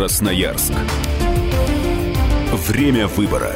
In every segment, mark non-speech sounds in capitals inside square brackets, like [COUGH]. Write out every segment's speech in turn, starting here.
Красноярск. Время выбора.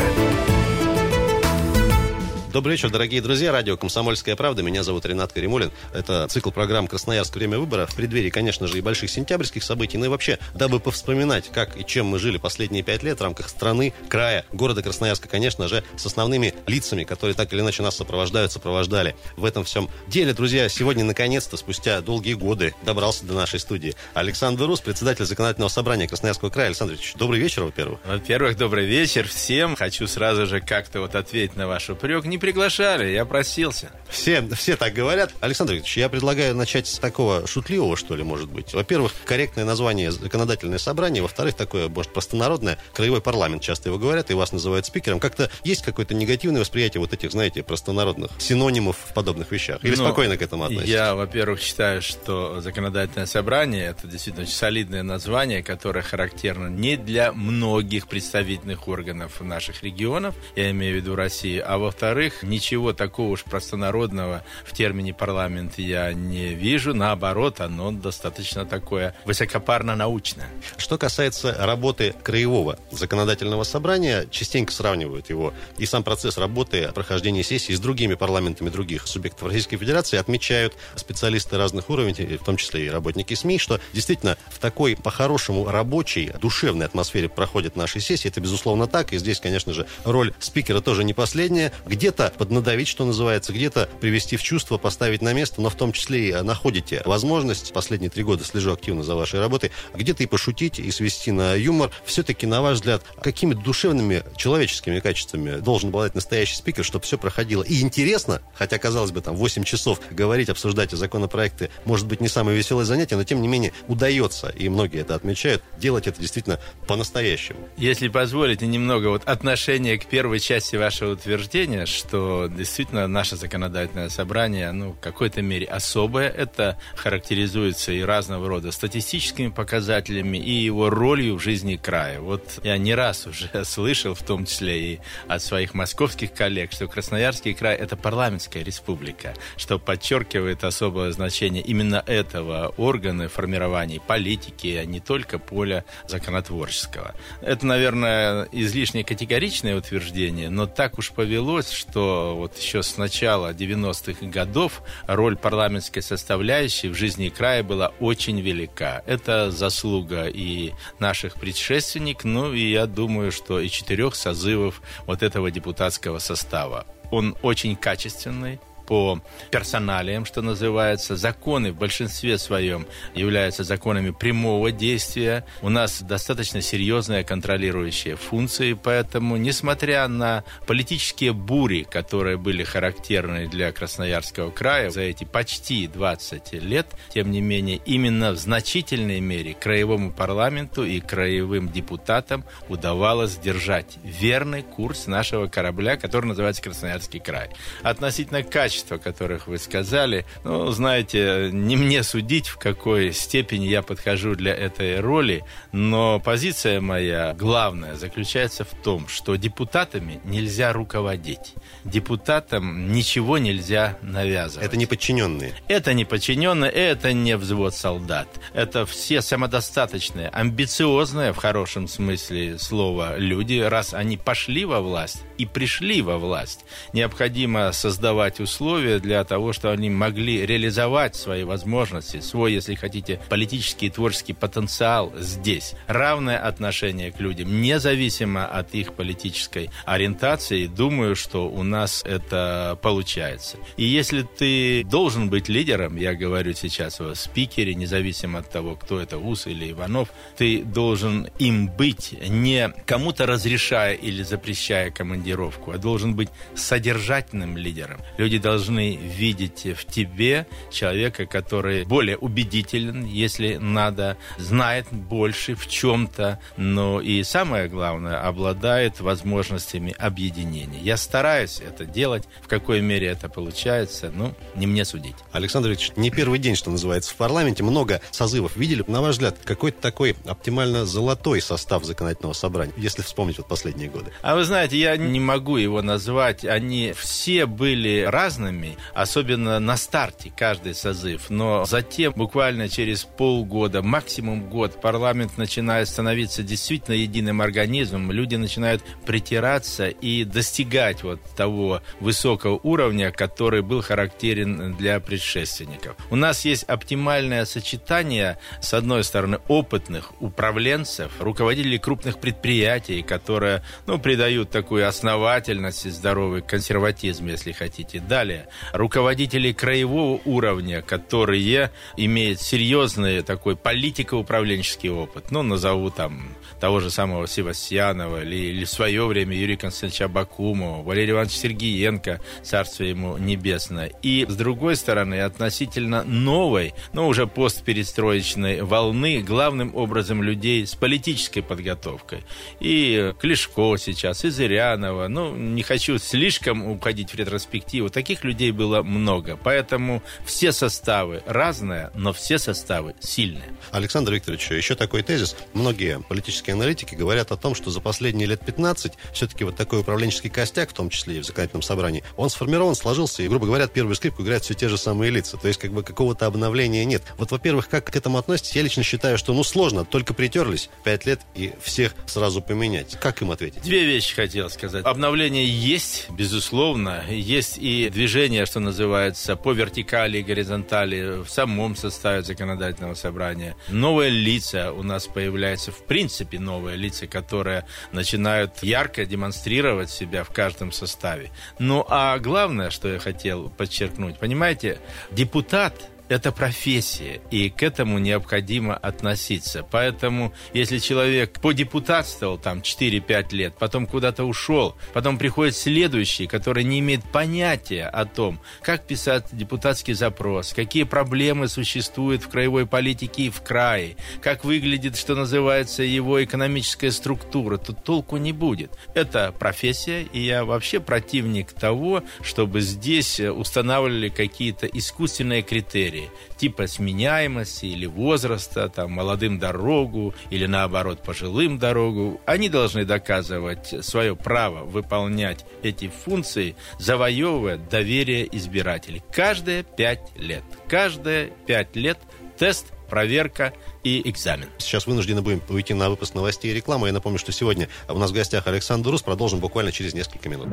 Добрый вечер, дорогие друзья. Радио «Комсомольская правда». Меня зовут Ренат Каримулин. Это цикл программ «Красноярск. Время выбора». В преддверии, конечно же, и больших сентябрьских событий. Ну и вообще, дабы повспоминать, как и чем мы жили последние пять лет в рамках страны, края, города Красноярска, конечно же, с основными лицами, которые так или иначе нас сопровождают, сопровождали в этом всем деле. Друзья, сегодня, наконец-то, спустя долгие годы, добрался до нашей студии Александр Рус, председатель законодательного собрания Красноярского края. Александр Ильич, добрый вечер, во-первых. Во-первых, добрый вечер всем. Хочу сразу же как-то вот ответить на ваш упрек. Не приглашали, я просился. Все, все так говорят. Александр Ильич, я предлагаю начать с такого шутливого, что ли, может быть. Во-первых, корректное название законодательное собрание. Во-вторых, такое, может, простонародное. Краевой парламент часто его говорят, и вас называют спикером. Как-то есть какое-то негативное восприятие вот этих, знаете, простонародных синонимов в подобных вещах? Или Ну, спокойно к этому относитесь? Я, во-первых, считаю, что законодательное собрание это действительно солидное название, которое характерно не для многих представительных органов наших регионов, я имею в виду России, а во-вторых, ничего такого уж простонародного в термине парламент я не вижу, наоборот, оно достаточно такое высокопарно-научное. Что касается работы краевого законодательного собрания, частенько сравнивают его и сам процесс работы, прохождения сессии с другими парламентами других субъектов Российской Федерации, отмечают специалисты разных уровней, в том числе и работники СМИ, что действительно в такой по-хорошему рабочей, душевной атмосфере проходят наши сессии. Это безусловно так, и здесь, конечно же, роль спикера тоже не последняя. Где-то поднадавить, что называется, где-то привести в чувство, поставить на место, но в том числе и находите возможность, последние три года слежу активно за вашей работой, где-то и пошутить, и свести на юмор. Все-таки, на ваш взгляд, какими душевными человеческими качествами должен обладать настоящий спикер, чтобы все проходило и интересно, хотя, казалось бы, там 8 часов говорить, обсуждать законопроекты, может быть, не самое веселое занятие, но тем не менее удается, и многие это отмечают, делать это действительно по-настоящему. Если позволите, немного вот отношение к первой части вашего утверждения, что действительно наше законодательное собрание, ну, в какой-то мере особое, это характеризуется и разного рода статистическими показателями, и его ролью в жизни края. Вот я не раз уже [LAUGHS] слышал, в том числе и от своих московских коллег, что Красноярский край – это парламентская республика, что подчеркивает особое значение именно этого органа формирования политики, а не только поля законотворческого. Это, наверное, излишне категоричное утверждение, но так уж повелось, что вот еще с начала 90-х годов роль парламентской составляющей в жизни края была очень велика. Это заслуга и наших предшественников, ну и я думаю, что и четырех созывов вот этого депутатского состава. Он очень качественный, по персоналиям, что называется. Законы в большинстве своем являются законами прямого действия. У нас достаточно серьезная контролирующая функция, поэтому, несмотря на политические бури, которые были характерны для Красноярского края за эти почти 20 лет, тем не менее, именно в значительной мере краевому парламенту и краевым депутатам удавалось держать верный курс нашего корабля, который называется Красноярский край. Относительно качества качества, которых вы сказали. Ну, знаете, не мне судить, в какой степени я подхожу для этой роли, но позиция моя главная заключается в том, что депутатами нельзя руководить. Депутатам ничего нельзя навязывать. Это не подчиненные. Это не подчиненные, это не взвод солдат. Это все самодостаточные, амбициозные, в хорошем смысле слова, люди. Раз они пошли во власть и пришли во власть, необходимо создавать условия для того, чтобы они могли реализовать свои возможности, свой, если хотите, политический и творческий потенциал здесь. Равное отношение к людям, независимо от их политической ориентации. Думаю, что у нас это получается. И если ты должен быть лидером, я говорю сейчас о спикере, независимо от того, кто это, Ус или Иванов, ты должен им быть, не кому-то разрешая или запрещая командировку, а должен быть содержательным лидером. Люди должны видеть в тебе человека, который более убедителен, если надо, знает больше в чем-то, но и самое главное, обладает возможностями объединения. Я стараюсь это делать, в какой мере это получается, ну, не мне судить. Александр Ильич, не первый день, что называется, в парламенте, много созывов видели. На ваш взгляд, какой-то такой оптимально золотой состав законодательного собрания, если вспомнить вот последние годы? А вы знаете, я не могу его назвать. Они все были разные разными, особенно на старте каждый созыв. Но затем, буквально через полгода, максимум год, парламент начинает становиться действительно единым организмом, люди начинают притираться и достигать вот того высокого уровня, который был характерен для предшественников. У нас есть оптимальное сочетание, с одной стороны, опытных управленцев, руководителей крупных предприятий, которые ну, придают такую основательность и здоровый консерватизм, если хотите. Далее, руководителей краевого уровня, которые имеют серьезный такой политико-управленческий опыт. Ну, назову там того же самого Севастьянова или, или в свое время Юрия Константиновича Бакумова, Валерия Ивановича Сергеенко, царствие ему небесное. И, с другой стороны, относительно новой, но уже постперестроечной волны, главным образом людей с политической подготовкой. И Клешко сейчас, и Зырянова. Ну, не хочу слишком уходить в ретроспективу. Таких людей было много. Поэтому все составы разные, но все составы сильные. Александр Викторович, еще такой тезис. Многие политические аналитики говорят о том, что за последние лет 15 все-таки вот такой управленческий костяк, в том числе и в законодательном собрании, он сформирован, сложился, и, грубо говоря, первую скрипку играют все те же самые лица. То есть, как бы, какого-то обновления нет. Вот, во-первых, как к этому относитесь? Я лично считаю, что, ну, сложно, только притерлись 5 лет и всех сразу поменять. Как им ответить? Две вещи хотел сказать. Обновление есть, безусловно. Есть и движение, что называется, по вертикали и горизонтали в самом составе законодательного собрания. Новые лица у нас появляются, в принципе, новые лица, которые начинают ярко демонстрировать себя в каждом составе. Ну, а главное, что я хотел подчеркнуть, понимаете, депутат – это профессия, и к этому необходимо относиться. Поэтому, если человек подепутатствовал там 4-5 лет, потом куда-то ушел, потом приходит следующий, который не имеет понятия о том, как писать депутатский запрос, какие проблемы существуют в краевой политике и в крае, как выглядит, что называется, его экономическая структура, то толку не будет. Это профессия, и я вообще противник того, чтобы здесь устанавливали какие-то искусственные критерии критерии, типа сменяемости или возраста, там, молодым дорогу или наоборот пожилым дорогу, они должны доказывать свое право выполнять эти функции, завоевывая доверие избирателей. Каждые пять лет. Каждые пять лет тест проверка и экзамен. Сейчас вынуждены будем уйти на выпуск новостей и рекламы. Я напомню, что сегодня у нас в гостях Александр Рус. Продолжим буквально через несколько минут.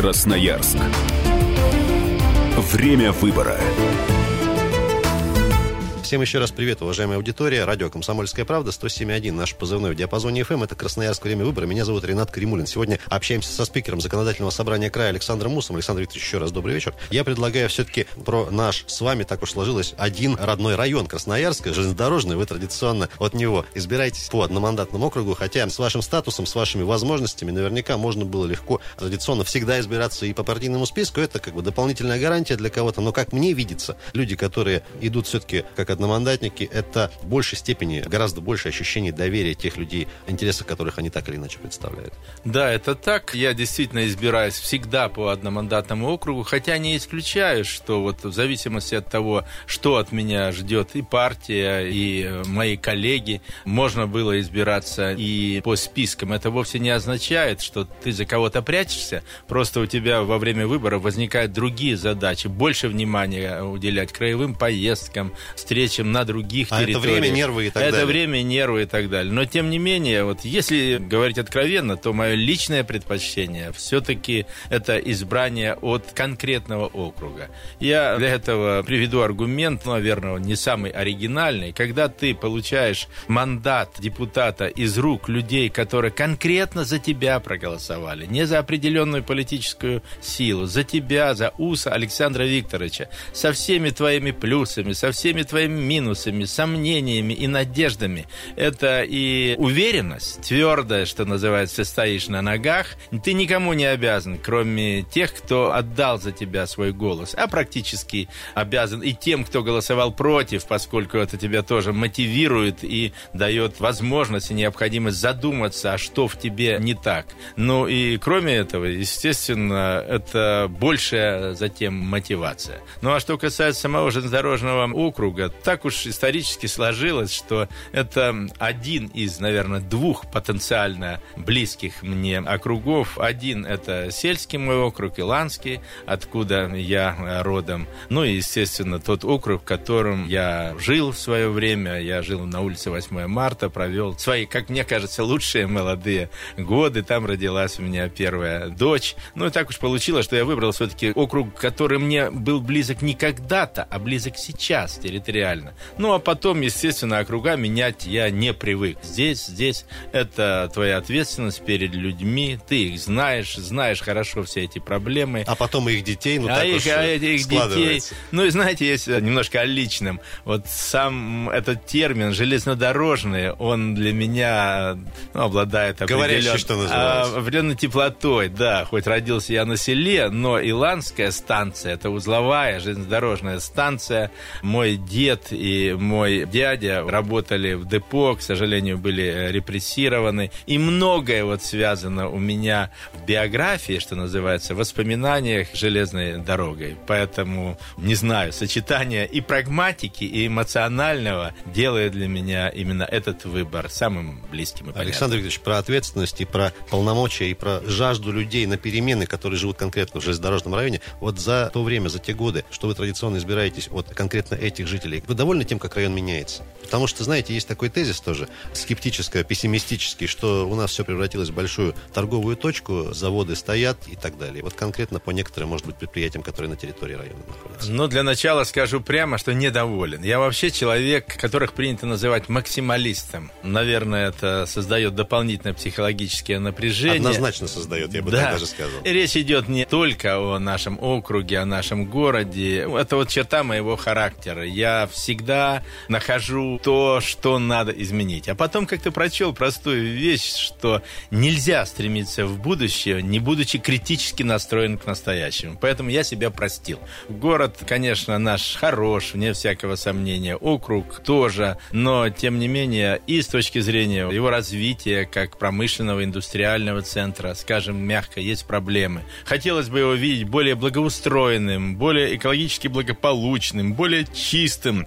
Красноярск. Время выбора. Всем еще раз привет, уважаемая аудитория. Радио «Комсомольская правда», 107.1, наш позывной в диапазоне FM. Это Красноярск, время выбора. Меня зовут Ренат Кремулин. Сегодня общаемся со спикером Законодательного собрания края Александром Мусом. Александр Викторович, еще раз добрый вечер. Я предлагаю все-таки про наш с вами, так уж сложилось, один родной район Красноярска, железнодорожный. Вы традиционно от него избираетесь по одномандатному округу, хотя с вашим статусом, с вашими возможностями наверняка можно было легко традиционно всегда избираться и по партийному списку. Это как бы дополнительная гарантия для кого-то. Но как мне видится, люди, которые идут все-таки как одномандатники, это в большей степени, гораздо больше ощущение доверия тех людей, интересы которых они так или иначе представляют. Да, это так. Я действительно избираюсь всегда по одномандатному округу, хотя не исключаю, что вот в зависимости от того, что от меня ждет и партия, и э, мои коллеги, можно было избираться и по спискам. Это вовсе не означает, что ты за кого-то прячешься, просто у тебя во время выборов возникают другие задачи, больше внимания уделять краевым поездкам, встречам на других а территориях. это время, нервы и так это далее. время, нервы и так далее. Но, тем не менее, вот если говорить откровенно, то мое личное предпочтение все-таки это избрание от конкретного округа. Я для этого приведу аргумент, наверное, не самый оригинальный. Когда ты получаешь мандат депутата из рук людей, которые конкретно за тебя проголосовали, не за определенную политическую силу, за тебя, за УСа Александра Викторовича, со всеми твоими плюсами, со всеми твоими минусами, сомнениями и надеждами. Это и уверенность, твердая, что называется, стоишь на ногах. Ты никому не обязан, кроме тех, кто отдал за тебя свой голос, а практически обязан и тем, кто голосовал против, поскольку это тебя тоже мотивирует и дает возможность и необходимость задуматься, а что в тебе не так. Ну и кроме этого, естественно, это большая затем мотивация. Ну а что касается самого железнодорожного округа, так уж исторически сложилось, что это один из, наверное, двух потенциально близких мне округов. Один – это сельский мой округ, Иланский, откуда я родом. Ну и, естественно, тот округ, в котором я жил в свое время. Я жил на улице 8 марта, провел свои, как мне кажется, лучшие молодые годы. Там родилась у меня первая дочь. Ну и так уж получилось, что я выбрал все-таки округ, который мне был близок не когда-то, а близок сейчас территориально. Ну а потом, естественно, округа менять я не привык. Здесь, здесь это твоя ответственность перед людьми. Ты их знаешь, знаешь хорошо все эти проблемы. А потом их детей, ну а так их, уж а этих детей. Ну и знаете, есть немножко о личном. Вот сам этот термин железнодорожный, он для меня ну, обладает Говорящий, определен- что называется. а, определенной теплотой. Да, хоть родился я на селе, но Иландская станция, это узловая железнодорожная станция. Мой дед и мой дядя работали в депо, к сожалению, были э, репрессированы. И многое вот связано у меня в биографии, что называется, в воспоминаниях железной дорогой. Поэтому, не знаю, сочетание и прагматики, и эмоционального делает для меня именно этот выбор самым близким и понятным. Александр Викторович, про ответственность и про полномочия, и про жажду людей на перемены, которые живут конкретно в железнодорожном районе. Вот за то время, за те годы, что вы традиционно избираетесь от конкретно этих жителей, вы довольны тем, как район меняется? Потому что, знаете, есть такой тезис тоже, скептический, пессимистический, что у нас все превратилось в большую торговую точку, заводы стоят и так далее. Вот конкретно по некоторым, может быть, предприятиям, которые на территории района находятся. Ну, для начала скажу прямо, что недоволен. Я вообще человек, которых принято называть максималистом. Наверное, это создает дополнительное психологическое напряжение. Однозначно создает, я бы так даже сказал. И Речь идет не только о нашем округе, о нашем городе. Это вот черта моего характера. Я всегда нахожу то, что надо изменить. А потом как-то прочел простую вещь, что нельзя стремиться в будущее, не будучи критически настроен к настоящему. Поэтому я себя простил. Город, конечно, наш хорош, вне всякого сомнения. Округ тоже. Но, тем не менее, и с точки зрения его развития как промышленного, индустриального центра, скажем мягко, есть проблемы. Хотелось бы его видеть более благоустроенным, более экологически благополучным, более чистым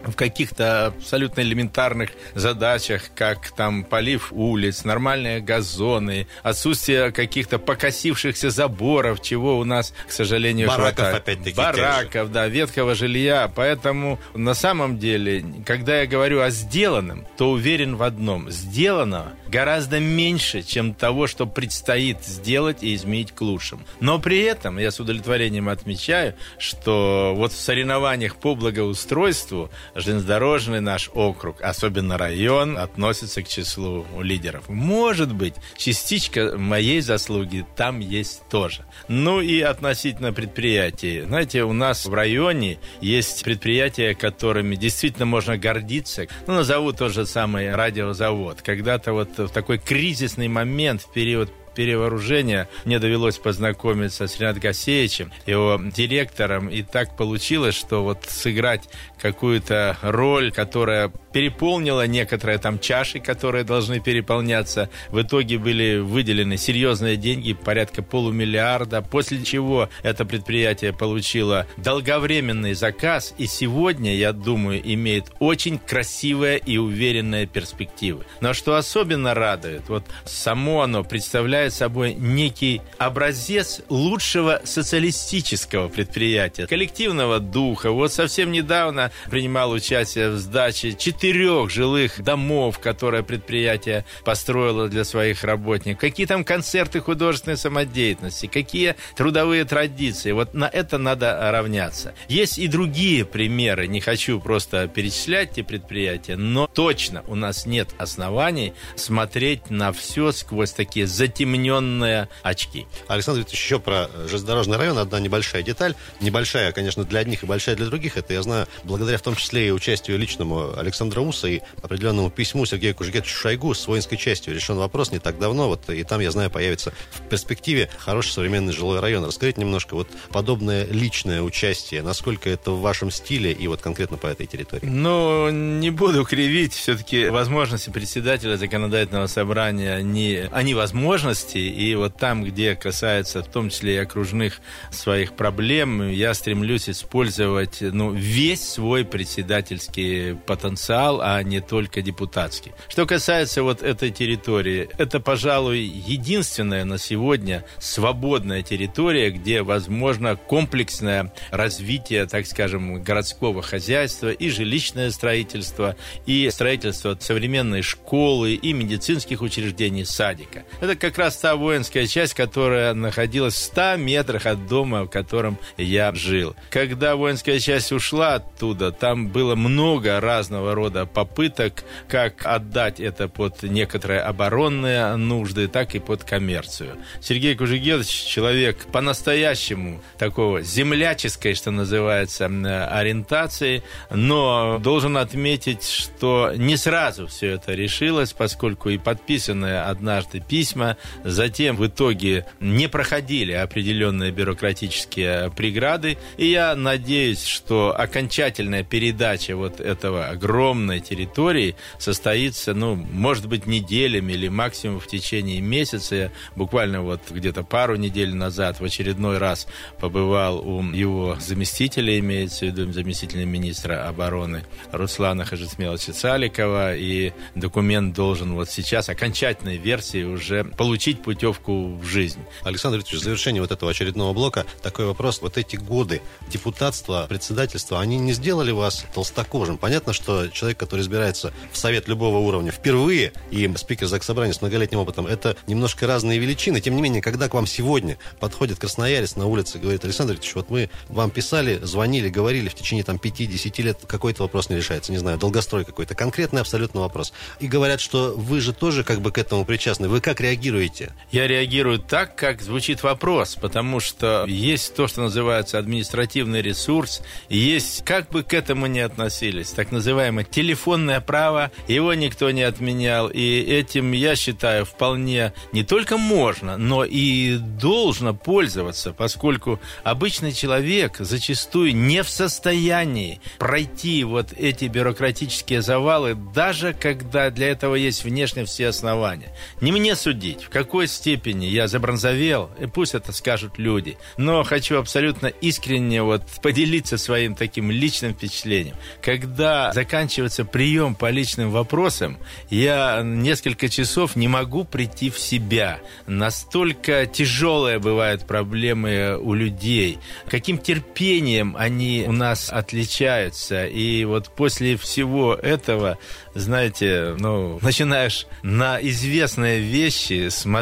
в каких-то абсолютно элементарных задачах, как там полив улиц, нормальные газоны, отсутствие каких-то покосившихся заборов, чего у нас, к сожалению, Бараков, хватает. опять-таки, Бараков, да, ветхого жилья. Поэтому на самом деле, когда я говорю о сделанном, то уверен в одном. Сделанного гораздо меньше, чем того, что предстоит сделать и изменить к лучшему. Но при этом я с удовлетворением отмечаю, что вот в соревнованиях по благоустройству железнодорожный наш округ, особенно район, относится к числу лидеров. Может быть, частичка моей заслуги там есть тоже. Ну и относительно предприятий. Знаете, у нас в районе есть предприятия, которыми действительно можно гордиться. Ну, назову тот же самый радиозавод. Когда-то вот в такой кризисный момент, в период перевооружения мне довелось познакомиться с Ренатом Гасеевичем, его директором, и так получилось, что вот сыграть какую-то роль, которая переполнила некоторые там чаши, которые должны переполняться. В итоге были выделены серьезные деньги, порядка полумиллиарда, после чего это предприятие получило долговременный заказ, и сегодня, я думаю, имеет очень красивые и уверенные перспективы. Но что особенно радует, вот само оно представляет собой некий образец лучшего социалистического предприятия, коллективного духа. Вот совсем недавно принимал участие в сдаче четырех жилых домов, которые предприятие построило для своих работников. Какие там концерты художественной самодеятельности, какие трудовые традиции. Вот на это надо равняться. Есть и другие примеры. Не хочу просто перечислять те предприятия, но точно у нас нет оснований смотреть на все сквозь такие затемненные очки. Александр Викторович, еще про железнодорожный район одна небольшая деталь. Небольшая, конечно, для одних и большая для других. Это, я знаю, благодаря в том числе и участию личному Александра Уса и определенному письму Сергею Кужегетовичу Шойгу с воинской частью решен вопрос не так давно. Вот, и там, я знаю, появится в перспективе хороший современный жилой район. Расскажите немножко, вот подобное личное участие, насколько это в вашем стиле и вот конкретно по этой территории? Ну, не буду кривить. Все-таки возможности председателя законодательного собрания, они, они возможности области, и вот там, где касается в том числе и окружных своих проблем, я стремлюсь использовать ну, весь свой председательский потенциал, а не только депутатский. Что касается вот этой территории, это, пожалуй, единственная на сегодня свободная территория, где возможно комплексное развитие, так скажем, городского хозяйства и жилищное строительство, и строительство современной школы, и медицинских учреждений, садика. Это как раз та воинская часть, которая находилась в 100 метрах от дома, в котором я жил. Когда воинская часть ушла оттуда, там было много разного рода попыток, как отдать это под некоторые оборонные нужды, так и под коммерцию. Сергей Кужегедович человек по-настоящему такого земляческой, что называется, ориентации, но должен отметить, что не сразу все это решилось, поскольку и подписанные однажды письма затем в итоге не проходили определенные бюрократические преграды, и я надеюсь, что окончательная передача вот этого огромной территории состоится, ну, может быть, неделями или максимум в течение месяца. Я буквально вот где-то пару недель назад в очередной раз побывал у его заместителя, имеется в виду заместителя министра обороны Руслана Хажисмеловича Цаликова, и документ должен вот сейчас, окончательной версии, уже получить путевку в жизнь. Александр Викторович, в завершение вот этого очередного блока такой вопрос. Вот эти годы депутатства, председательства, они не сделали вас толстокожим? Понятно, что человек, который избирается в совет любого уровня впервые, и спикер Заксобрания с многолетним опытом, это немножко разные величины. Тем не менее, когда к вам сегодня подходит красноярец на улице и говорит, Александр Викторович, вот мы вам писали, звонили, говорили в течение там 5-10 лет, какой-то вопрос не решается, не знаю, долгострой какой-то, конкретный абсолютно вопрос. И говорят, что вы же тоже как бы к этому причастны. Вы как реагируете? Я реагирую так, как звучит вопрос, потому что есть то, что называется административный ресурс, есть, как бы к этому ни относились, так называемое телефонное право, его никто не отменял, и этим, я считаю, вполне не только можно, но и должно пользоваться, поскольку обычный человек зачастую не в состоянии пройти вот эти бюрократические завалы, даже когда для этого есть внешне все основания. Не мне судить, в какой степени я забронзовел, и пусть это скажут люди, но хочу абсолютно искренне вот поделиться своим таким личным впечатлением. Когда заканчивается прием по личным вопросам, я несколько часов не могу прийти в себя. Настолько тяжелые бывают проблемы у людей, каким терпением они у нас отличаются. И вот после всего этого, знаете, ну, начинаешь на известные вещи смотреть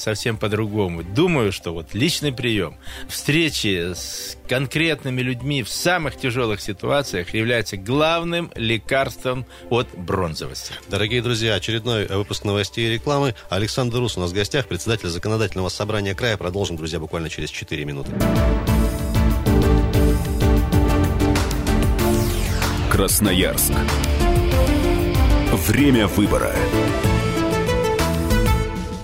совсем по-другому. Думаю, что вот личный прием, встречи с конкретными людьми в самых тяжелых ситуациях является главным лекарством от бронзовости. Дорогие друзья, очередной выпуск новостей и рекламы. Александр Рус у нас в гостях, председатель законодательного собрания края. Продолжим, друзья, буквально через 4 минуты. Красноярск. Время выбора.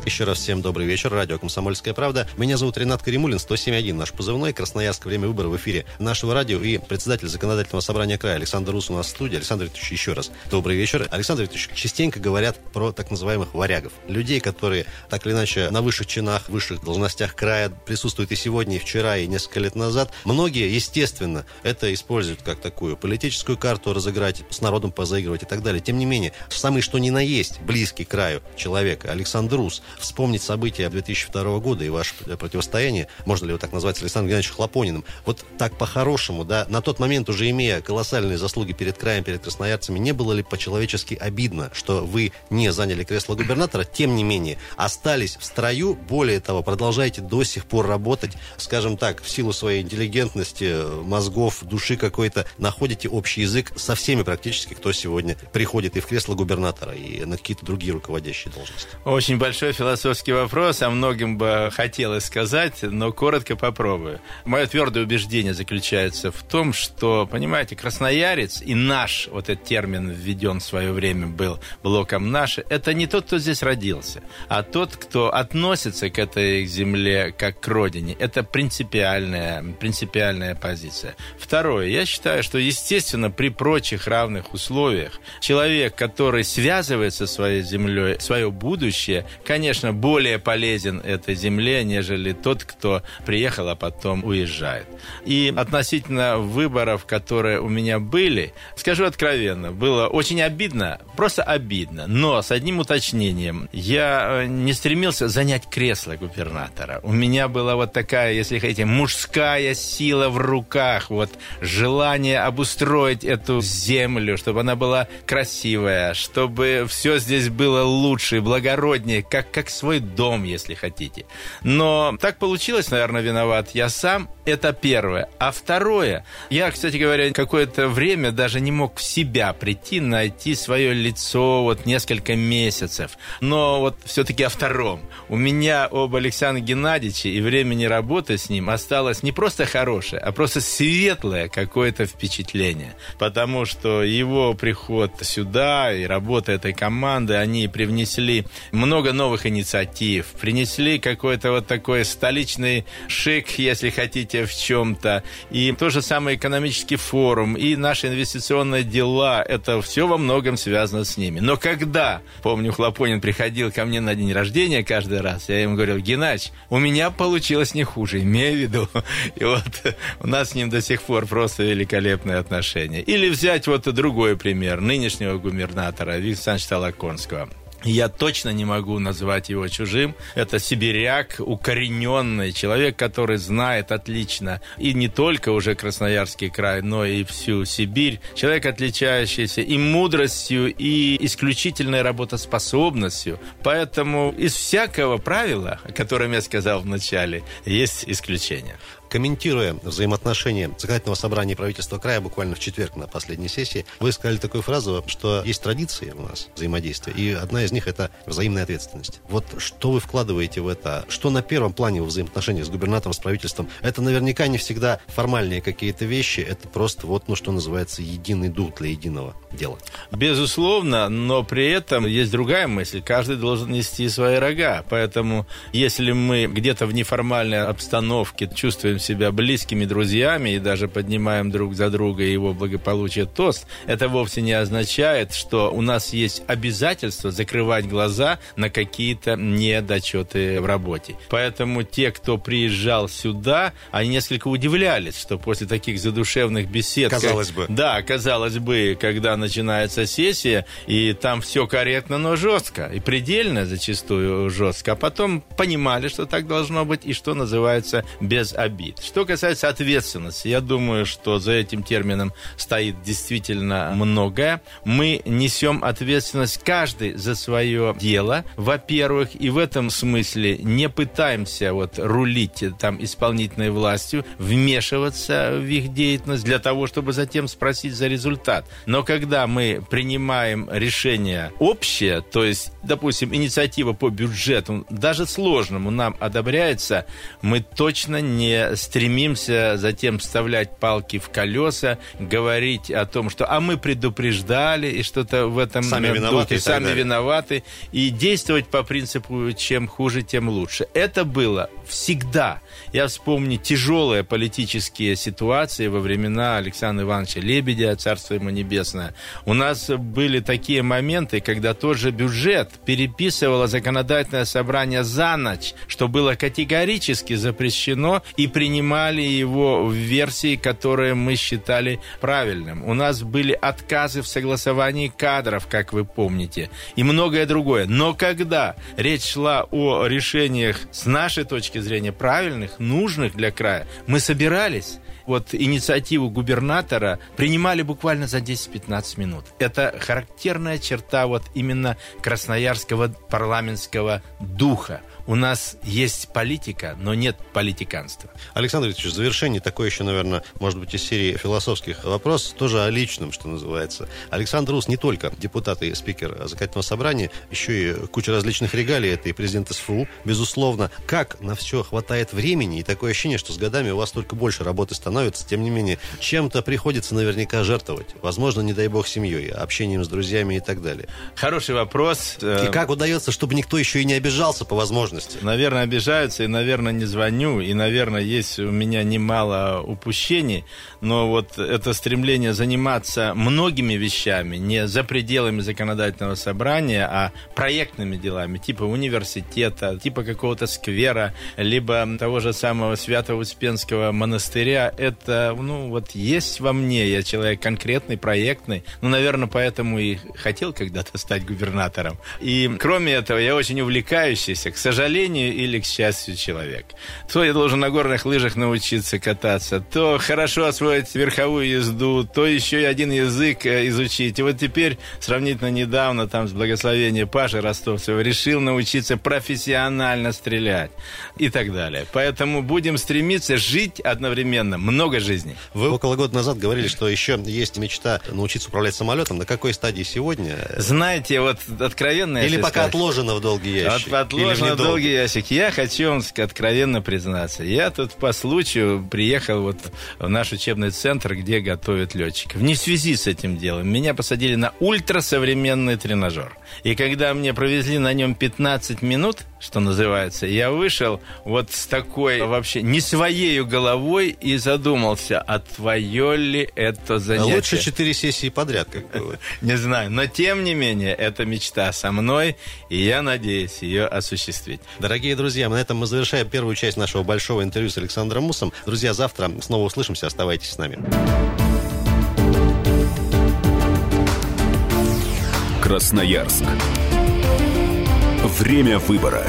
Еще раз всем добрый вечер. Радио «Комсомольская правда». Меня зовут Ренат Каримулин, 107.1 наш позывной. Красноярск. Время выбора в эфире нашего радио. И председатель законодательного собрания края Александр Рус у нас в студии. Александр Викторович, еще раз добрый вечер. Александр Викторович, частенько говорят про так называемых варягов. Людей, которые так или иначе на высших чинах, высших должностях края присутствуют и сегодня, и вчера, и несколько лет назад. Многие, естественно, это используют как такую политическую карту разыграть, с народом позаигрывать и так далее. Тем не менее, самый что ни на есть близкий краю человек Александр Рус вспомнить события 2002 года и ваше противостояние, можно ли его так назвать, с Александром Геннадьевичем Хлопониным, вот так по-хорошему, да, на тот момент уже имея колоссальные заслуги перед краем, перед красноярцами, не было ли по-человечески обидно, что вы не заняли кресло губернатора, тем не менее, остались в строю, более того, продолжаете до сих пор работать, скажем так, в силу своей интеллигентности, мозгов, души какой-то, находите общий язык со всеми практически, кто сегодня приходит и в кресло губернатора, и на какие-то другие руководящие должности. Очень большой философский вопрос, о многом бы хотелось сказать, но коротко попробую. Мое твердое убеждение заключается в том, что, понимаете, красноярец и наш, вот этот термин введен в свое время был блоком «наши», это не тот, кто здесь родился, а тот, кто относится к этой земле как к родине. Это принципиальная, принципиальная позиция. Второе, я считаю, что, естественно, при прочих равных условиях человек, который связывает со своей землей свое будущее, конечно, конечно, более полезен этой земле, нежели тот, кто приехал, а потом уезжает. И относительно выборов, которые у меня были, скажу откровенно, было очень обидно, просто обидно, но с одним уточнением. Я э, не стремился занять кресло губернатора. У меня была вот такая, если хотите, мужская сила в руках, вот желание обустроить эту землю, чтобы она была красивая, чтобы все здесь было лучше, благороднее, как, как свой дом, если хотите. Но так получилось, наверное, виноват я сам. Это первое. А второе, я, кстати говоря, какое-то время даже не мог в себя прийти, найти свое лицо вот несколько месяцев. Но вот все-таки о втором. У меня об Александре Геннадьевиче и времени работы с ним осталось не просто хорошее, а просто светлое какое-то впечатление. Потому что его приход сюда и работа этой команды, они привнесли много новых инициатив, принесли какой-то вот такой столичный шик, если хотите, в чем-то. И то же самое экономический форум, и наши инвестиционные дела, это все во многом связано с ними. Но когда, помню, Хлопонин приходил ко мне на день рождения каждый раз, я ему говорил, Геннадьевич, у меня получилось не хуже, имею в виду. [LAUGHS] И вот у нас с ним до сих пор просто великолепные отношения. Или взять вот другой пример нынешнего губернатора Виктора Александровича Толоконского. Я точно не могу назвать его чужим. Это сибиряк, укорененный человек, который знает отлично и не только уже Красноярский край, но и всю Сибирь. Человек, отличающийся и мудростью, и исключительной работоспособностью. Поэтому из всякого правила, о котором я сказал в начале, есть исключение комментируя взаимоотношения законодательного собрания правительства края буквально в четверг на последней сессии, вы сказали такую фразу, что есть традиции у нас взаимодействия, и одна из них это взаимная ответственность. Вот что вы вкладываете в это? Что на первом плане в взаимоотношениях с губернатором, с правительством? Это наверняка не всегда формальные какие-то вещи, это просто вот, ну, что называется, единый дух для единого дела. Безусловно, но при этом есть другая мысль. Каждый должен нести свои рога. Поэтому, если мы где-то в неформальной обстановке чувствуем себя близкими друзьями и даже поднимаем друг за друга его благополучие тост, это вовсе не означает, что у нас есть обязательство закрывать глаза на какие-то недочеты в работе. Поэтому те, кто приезжал сюда, они несколько удивлялись, что после таких задушевных бесед... Казалось как, бы. Да, казалось бы, когда начинается сессия, и там все корректно, но жестко, и предельно зачастую жестко, а потом понимали, что так должно быть, и что называется без обид. Что касается ответственности, я думаю, что за этим термином стоит действительно многое. Мы несем ответственность каждый за свое дело, во-первых, и в этом смысле не пытаемся вот рулить там исполнительной властью, вмешиваться в их деятельность для того, чтобы затем спросить за результат. Но когда мы принимаем решение общее, то есть, допустим, инициатива по бюджету, даже сложному нам одобряется, мы точно не стремимся затем вставлять палки в колеса, говорить о том, что а мы предупреждали и что-то в этом сами духе, виноваты, сами виноваты, и действовать по принципу чем хуже, тем лучше. Это было всегда. Я вспомню тяжелые политические ситуации во времена Александра Ивановича Лебедя, царство ему небесное. У нас были такие моменты, когда тот же бюджет переписывало законодательное собрание за ночь, что было категорически запрещено и принято принимали его в версии, которые мы считали правильным. У нас были отказы в согласовании кадров, как вы помните, и многое другое. Но когда речь шла о решениях с нашей точки зрения правильных, нужных для края, мы собирались вот инициативу губернатора принимали буквально за 10-15 минут. Это характерная черта вот именно красноярского парламентского духа у нас есть политика, но нет политиканства. Александр Ильич, в завершении такой еще, наверное, может быть, из серии философских вопросов, тоже о личном, что называется. Александр Ус не только депутат и спикер законодательного собрания, еще и куча различных регалий, это и президент СФУ, безусловно. Как на все хватает времени, и такое ощущение, что с годами у вас только больше работы становится, тем не менее, чем-то приходится наверняка жертвовать. Возможно, не дай бог, семьей, общением с друзьями и так далее. Хороший вопрос. И как удается, чтобы никто еще и не обижался по возможности? Возможности. Наверное, обижаются, и, наверное, не звоню, и, наверное, есть у меня немало упущений, но вот это стремление заниматься многими вещами, не за пределами законодательного собрания, а проектными делами, типа университета, типа какого-то сквера, либо того же самого Свято-Успенского монастыря, это, ну, вот есть во мне, я человек конкретный, проектный, ну, наверное, поэтому и хотел когда-то стать губернатором. И, кроме этого, я очень увлекающийся, к сожалению или к счастью, человек. То я должен на горных лыжах научиться кататься, то хорошо освоить верховую езду, то еще и один язык э, изучить. И вот теперь, сравнительно недавно, там, с благословения Паши Ростовцева, решил научиться профессионально стрелять и так далее. Поэтому будем стремиться жить одновременно, много жизней. Вы около года назад говорили, что еще есть мечта научиться управлять самолетом. На какой стадии сегодня? Знаете, вот откровенно... Или пока сказать, отложено в долгий ящик? От, отложено в долгий ящик. Я хочу вам откровенно признаться. Я тут по случаю приехал вот в наш учебный центр, где готовят летчиков. Не в связи с этим делом. Меня посадили на ультрасовременный тренажер. И когда мне провезли на нем 15 минут, что называется, я вышел вот с такой вообще не своей головой и задумался, а твое ли это занятие? Лучше четыре сессии подряд, как было. [LAUGHS] Не знаю, но тем не менее, это мечта со мной, и я надеюсь ее осуществить. Дорогие друзья, на этом мы завершаем первую часть нашего большого интервью с Александром Мусом. Друзья, завтра снова услышимся, оставайтесь с нами. Красноярск. Время выбора.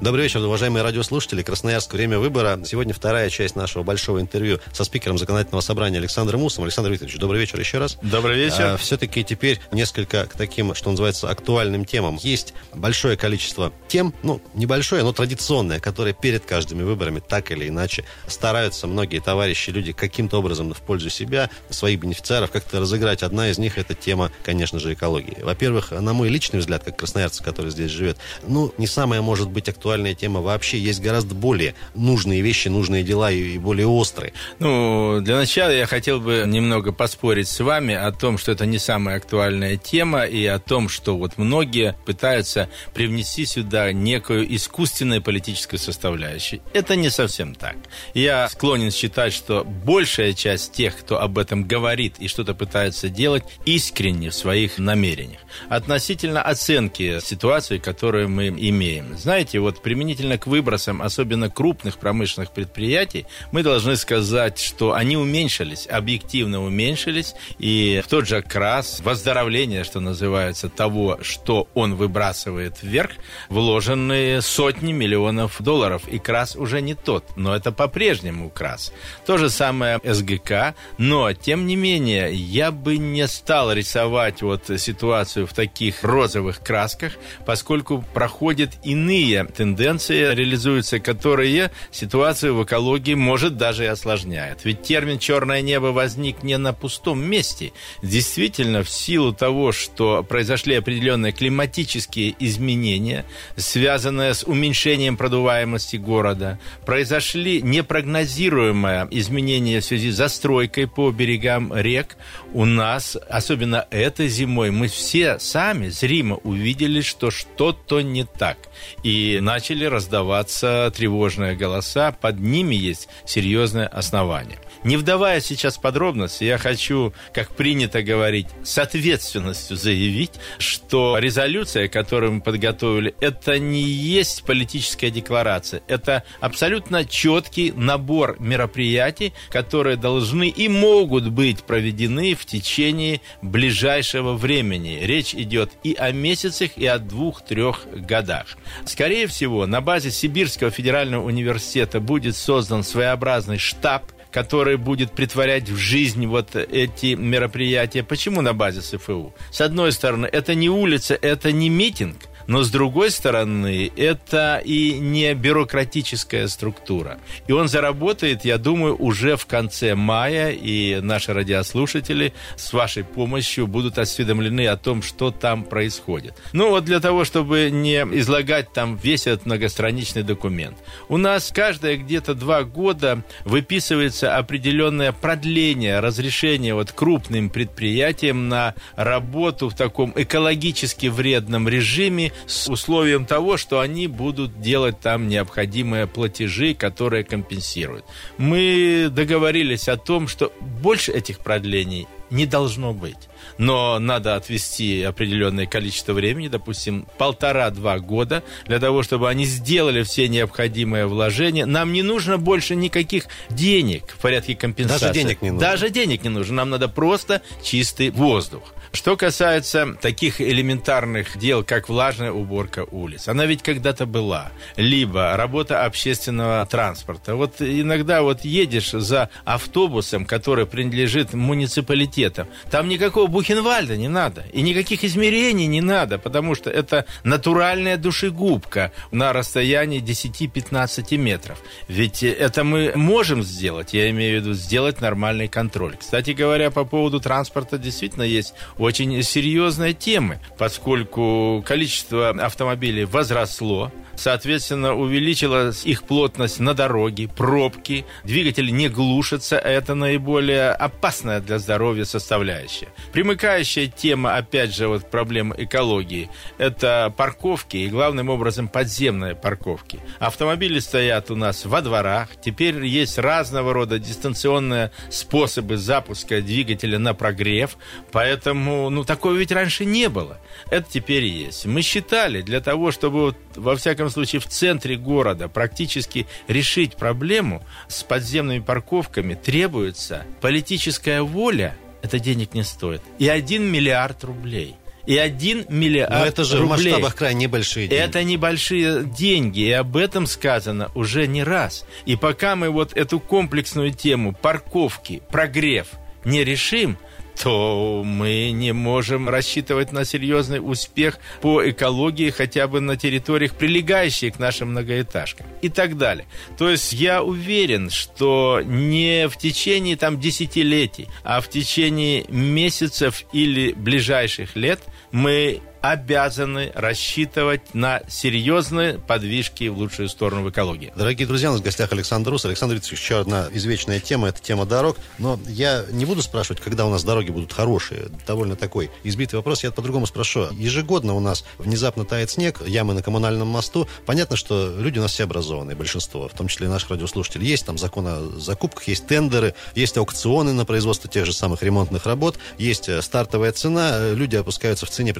Добрый вечер, уважаемые радиослушатели. Красноярск. Время выбора. Сегодня вторая часть нашего большого интервью со спикером законодательного собрания Александром Мусом. Александр Викторович, добрый вечер еще раз. Добрый вечер. А, все-таки теперь несколько к таким, что называется, актуальным темам. Есть большое количество тем, ну, небольшое, но традиционное, которые перед каждыми выборами так или иначе стараются многие товарищи, люди каким-то образом в пользу себя, своих бенефициаров как-то разыграть. Одна из них это тема, конечно же, экологии. Во-первых, на мой личный взгляд, как красноярца, который здесь живет, ну, не самая может быть актуальная актуальная тема вообще. Есть гораздо более нужные вещи, нужные дела и, более острые. Ну, для начала я хотел бы немного поспорить с вами о том, что это не самая актуальная тема, и о том, что вот многие пытаются привнести сюда некую искусственную политическую составляющую. Это не совсем так. Я склонен считать, что большая часть тех, кто об этом говорит и что-то пытается делать, искренне в своих намерениях. Относительно оценки ситуации, которую мы имеем. Знаете, вот применительно к выбросам, особенно крупных промышленных предприятий, мы должны сказать, что они уменьшились, объективно уменьшились, и в тот же крас, выздоровление, что называется, того, что он выбрасывает вверх, вложены сотни миллионов долларов, и крас уже не тот, но это по-прежнему крас. То же самое СГК, но, тем не менее, я бы не стал рисовать вот ситуацию в таких розовых красках, поскольку проходят иные тенденции реализуются, которые ситуацию в экологии может даже и осложняет. Ведь термин «черное небо» возник не на пустом месте. Действительно, в силу того, что произошли определенные климатические изменения, связанные с уменьшением продуваемости города, произошли непрогнозируемые изменения в связи с застройкой по берегам рек, у нас, особенно этой зимой, мы все сами зримо увидели, что что-то не так. И начали раздаваться тревожные голоса, под ними есть серьезное основание. Не вдавая сейчас в подробности, я хочу, как принято говорить, с ответственностью заявить, что резолюция, которую мы подготовили, это не есть политическая декларация. Это абсолютно четкий набор мероприятий, которые должны и могут быть проведены в течение ближайшего времени. Речь идет и о месяцах, и о двух-трех годах. Скорее всего, на базе Сибирского федерального университета будет создан своеобразный штаб который будет притворять в жизнь вот эти мероприятия. Почему на базе СФУ? С одной стороны, это не улица, это не митинг, но с другой стороны, это и не бюрократическая структура. И он заработает, я думаю, уже в конце мая, и наши радиослушатели с вашей помощью будут осведомлены о том, что там происходит. Ну вот для того, чтобы не излагать там весь этот многостраничный документ. У нас каждые где-то два года выписывается определенное продление разрешения вот крупным предприятиям на работу в таком экологически вредном режиме с условием того, что они будут делать там необходимые платежи, которые компенсируют. Мы договорились о том, что больше этих продлений не должно быть. Но надо отвести определенное количество времени, допустим, полтора-два года, для того, чтобы они сделали все необходимые вложения. Нам не нужно больше никаких денег в порядке компенсации. Даже денег не нужно. Даже денег не нужно. Нам надо просто чистый воздух. Что касается таких элементарных дел, как влажная уборка улиц, она ведь когда-то была. Либо работа общественного транспорта. Вот иногда вот едешь за автобусом, который принадлежит муниципалитетам, там никакого Бухенвальда не надо. И никаких измерений не надо, потому что это натуральная душегубка на расстоянии 10-15 метров. Ведь это мы можем сделать, я имею в виду сделать нормальный контроль. Кстати говоря, по поводу транспорта действительно есть очень серьезные темы, поскольку количество автомобилей возросло, соответственно, увеличилась их плотность на дороге, пробки, двигатели не глушатся, а это наиболее опасная для здоровья составляющая. Примыкающая тема, опять же, вот проблема экологии, это парковки и главным образом подземные парковки. Автомобили стоят у нас во дворах, теперь есть разного рода дистанционные способы запуска двигателя на прогрев, поэтому, ну, такого ведь раньше не было. Это теперь есть. Мы считали, для того, чтобы, вот, во всяком всяком случае, в центре города практически решить проблему с подземными парковками требуется политическая воля, это денег не стоит, и один миллиард рублей и один миллиард Но это же рублей. в масштабах крайне небольшие деньги. Это небольшие деньги, и об этом сказано уже не раз. И пока мы вот эту комплексную тему парковки, прогрев не решим, то мы не можем рассчитывать на серьезный успех по экологии хотя бы на территориях, прилегающих к нашим многоэтажкам и так далее. То есть я уверен, что не в течение там десятилетий, а в течение месяцев или ближайших лет мы обязаны рассчитывать на серьезные подвижки в лучшую сторону в экологии. Дорогие друзья, у нас в гостях Александр Рус. Александр Викторович, еще одна извечная тема, это тема дорог. Но я не буду спрашивать, когда у нас дороги будут хорошие. Довольно такой избитый вопрос. Я по-другому спрошу. Ежегодно у нас внезапно тает снег, ямы на коммунальном мосту. Понятно, что люди у нас все образованные, большинство, в том числе и наших радиослушателей. Есть там закон о закупках, есть тендеры, есть аукционы на производство тех же самых ремонтных работ, есть э, стартовая цена, люди опускаются в цене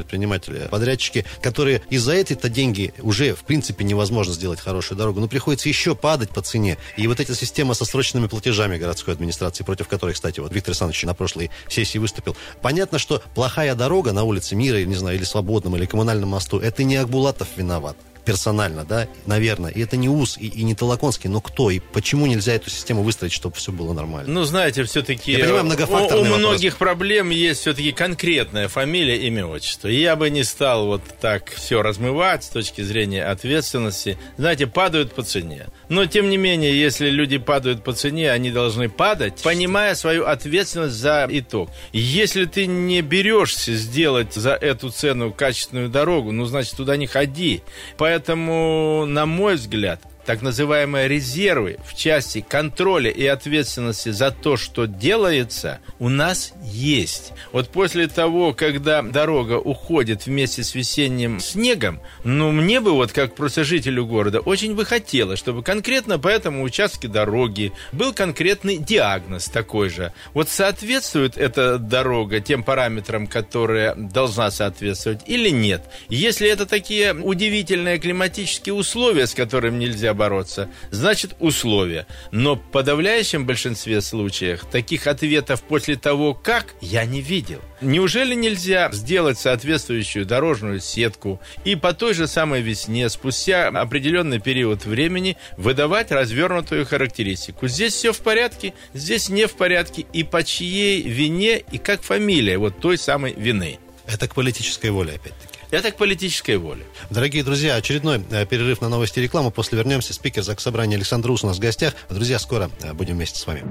предприниматели подрядчики, которые из-за этой-то деньги уже, в принципе, невозможно сделать хорошую дорогу, но приходится еще падать по цене. И вот эта система со срочными платежами городской администрации, против которой, кстати, вот Виктор Александрович на прошлой сессии выступил. Понятно, что плохая дорога на улице Мира, не знаю, или Свободном, или Коммунальном мосту, это не Акбулатов виноват персонально, да, наверное. И это не УЗ, и, и не Толоконский, но кто? И почему нельзя эту систему выстроить, чтобы все было нормально? Ну, знаете, все-таки Я понимаю, у, у многих проблем есть все-таки конкретная фамилия, имя, отчество. Я бы не стал вот так все размывать с точки зрения ответственности. Знаете, падают по цене. Но, тем не менее, если люди падают по цене, они должны падать, понимая свою ответственность за итог. Если ты не берешься сделать за эту цену качественную дорогу, ну, значит, туда не ходи. Поэтому Поэтому, на мой взгляд, так называемые резервы в части контроля и ответственности за то, что делается, у нас есть. Вот после того, когда дорога уходит вместе с весенним снегом, ну, мне бы вот, как просто жителю города, очень бы хотелось, чтобы конкретно по этому участке дороги был конкретный диагноз такой же. Вот соответствует эта дорога тем параметрам, которые должна соответствовать, или нет? Если это такие удивительные климатические условия, с которыми нельзя бороться, значит условия. Но в подавляющем большинстве случаев таких ответов после того, как, я не видел. Неужели нельзя сделать соответствующую дорожную сетку и по той же самой весне, спустя определенный период времени, выдавать развернутую характеристику? Здесь все в порядке, здесь не в порядке, и по чьей вине, и как фамилия вот той самой вины. Это к политической воле, опять-таки. Это к политической воле. Дорогие друзья, очередной э, перерыв на новости и рекламу. После вернемся. Спикер Заксобрания Александр Ус у нас в гостях. Друзья, скоро э, будем вместе с вами.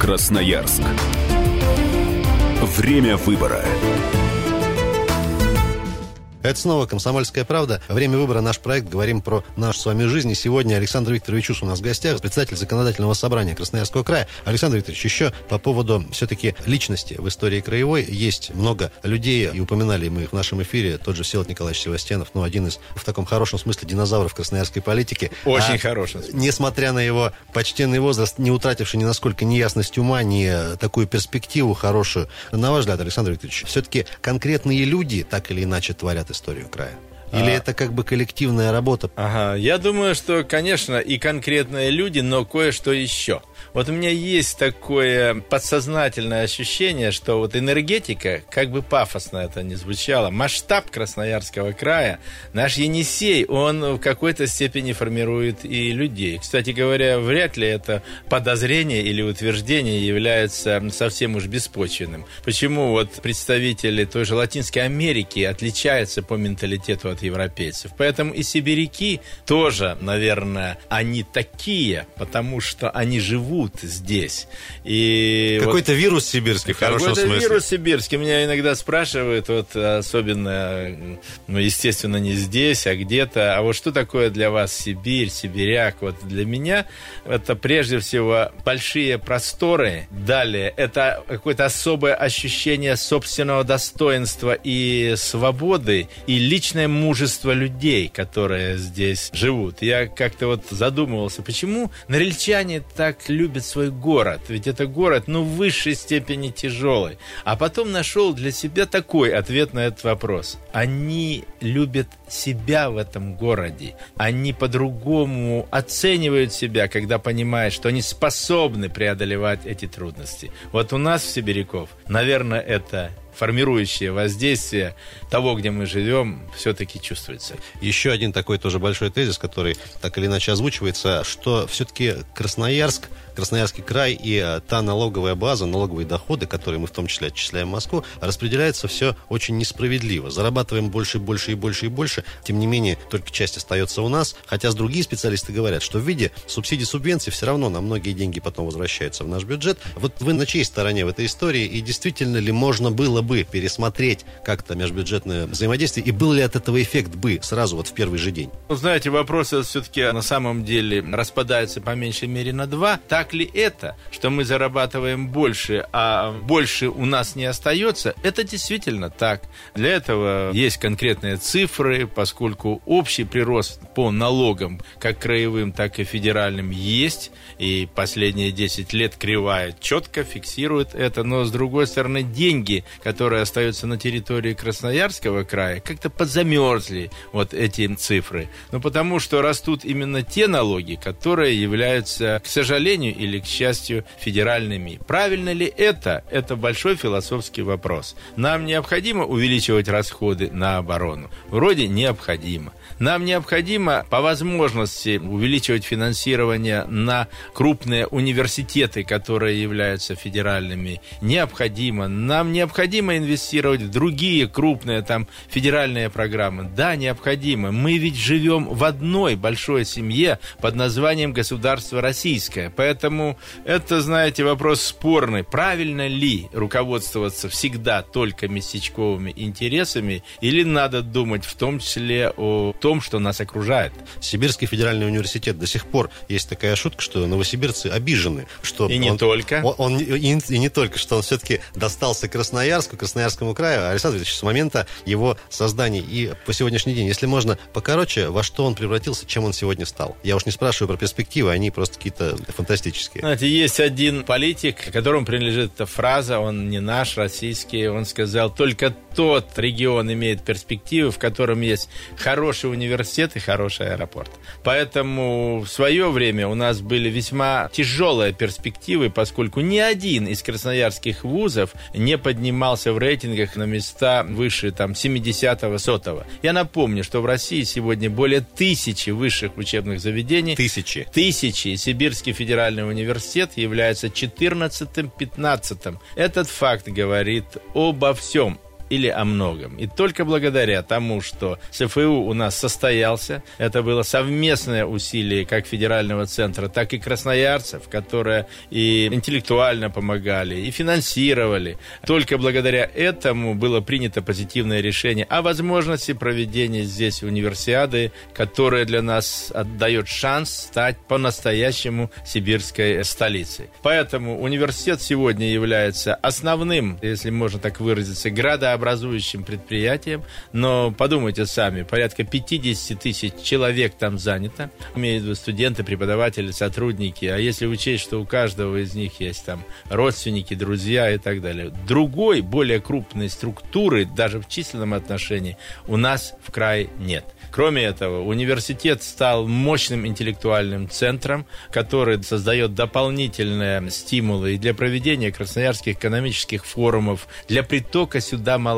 Красноярск. Время выбора. Это снова «Комсомольская правда». Время выбора. Наш проект. Говорим про нашу с вами жизнь. И сегодня Александр Викторович у нас в гостях, председатель законодательного собрания Красноярского края. Александр Викторович, еще по поводу все-таки личности в истории краевой. Есть много людей, и упоминали мы их в нашем эфире. Тот же Всеволод Николаевич Севастьянов, ну, один из, в таком хорошем смысле, динозавров красноярской политики. Очень а, смысле. Несмотря на его почтенный возраст, не утративший ни насколько ни ясность ума, ни такую перспективу хорошую. На ваш взгляд, Александр Викторович, все-таки конкретные люди так или иначе творят историю края? Или а... это как бы коллективная работа? Ага, я думаю, что, конечно, и конкретные люди, но кое-что еще. Вот у меня есть такое подсознательное ощущение, что вот энергетика, как бы пафосно это ни звучало, масштаб Красноярского края, наш Енисей, он в какой-то степени формирует и людей. Кстати говоря, вряд ли это подозрение или утверждение является совсем уж беспочвенным. Почему вот представители той же Латинской Америки отличаются по менталитету от европейцев? Поэтому и сибиряки тоже, наверное, они такие, потому что они живут живут здесь. И Какой-то вот, вирус сибирский, в хорошем смысле. вирус сибирский. Меня иногда спрашивают, вот особенно, ну, естественно, не здесь, а где-то, а вот что такое для вас Сибирь, сибиряк? Вот для меня это прежде всего большие просторы. Далее, это какое-то особое ощущение собственного достоинства и свободы, и личное мужество людей, которые здесь живут. Я как-то вот задумывался, почему норильчане так любят любит свой город. Ведь это город, ну, в высшей степени тяжелый. А потом нашел для себя такой ответ на этот вопрос. Они любят себя в этом городе. Они по-другому оценивают себя, когда понимают, что они способны преодолевать эти трудности. Вот у нас, в Сибиряков, наверное, это формирующее воздействие того, где мы живем, все-таки чувствуется. Еще один такой тоже большой тезис, который так или иначе озвучивается, что все-таки Красноярск Красноярский край и э, та налоговая база, налоговые доходы, которые мы в том числе отчисляем в Москву, распределяется все очень несправедливо. Зарабатываем больше больше и больше и больше, тем не менее, только часть остается у нас, хотя с другие специалисты говорят, что в виде субсидий, субвенций все равно на многие деньги потом возвращаются в наш бюджет. Вот вы на чьей стороне в этой истории, и действительно ли можно было бы пересмотреть как-то межбюджетное взаимодействие, и был ли от этого эффект бы сразу вот в первый же день? Ну, знаете, вопрос все-таки на самом деле распадается по меньшей мере на два. Так так ли это, что мы зарабатываем больше, а больше у нас не остается, это действительно так. Для этого есть конкретные цифры, поскольку общий прирост по налогам, как краевым, так и федеральным, есть, и последние 10 лет кривая четко фиксирует это, но с другой стороны деньги, которые остаются на территории Красноярского края, как-то подзамерзли вот эти цифры. Ну, потому что растут именно те налоги, которые являются, к сожалению, или, к счастью, федеральными. Правильно ли это? Это большой философский вопрос. Нам необходимо увеличивать расходы на оборону? Вроде необходимо. Нам необходимо по возможности увеличивать финансирование на крупные университеты, которые являются федеральными. Необходимо. Нам необходимо инвестировать в другие крупные там федеральные программы. Да, необходимо. Мы ведь живем в одной большой семье под названием государство российское. Поэтому это, знаете, вопрос спорный. Правильно ли руководствоваться всегда только местечковыми интересами или надо думать в том числе о том, том, что нас окружает. Сибирский федеральный университет до сих пор есть такая шутка, что новосибирцы обижены. Что и не он, только. Он, он, и, и не только, что он все-таки достался Красноярску, Красноярскому краю, Александр Ильич, с момента его создания и по сегодняшний день. Если можно покороче, во что он превратился, чем он сегодня стал? Я уж не спрашиваю про перспективы, они просто какие-то фантастические. Знаете, есть один политик, которому принадлежит эта фраза, он не наш, российский, он сказал, только тот регион имеет перспективы, в котором есть хороший университет и хороший аэропорт. Поэтому в свое время у нас были весьма тяжелые перспективы, поскольку ни один из красноярских вузов не поднимался в рейтингах на места выше там 70-го, 100 Я напомню, что в России сегодня более тысячи высших учебных заведений. Тысячи. Тысячи. Сибирский федеральный университет является 14-15. Этот факт говорит обо всем или о многом. И только благодаря тому, что СФУ у нас состоялся, это было совместное усилие как федерального центра, так и красноярцев, которые и интеллектуально помогали, и финансировали. Только благодаря этому было принято позитивное решение о возможности проведения здесь универсиады, которая для нас отдает шанс стать по-настоящему сибирской столицей. Поэтому университет сегодня является основным, если можно так выразиться, градообразующим предприятием. Но подумайте сами, порядка 50 тысяч человек там занято. Имеют в виду студенты, преподаватели, сотрудники. А если учесть, что у каждого из них есть там родственники, друзья и так далее. Другой, более крупной структуры, даже в численном отношении, у нас в крае нет. Кроме этого, университет стал мощным интеллектуальным центром, который создает дополнительные стимулы и для проведения красноярских экономических форумов, для притока сюда молодежи.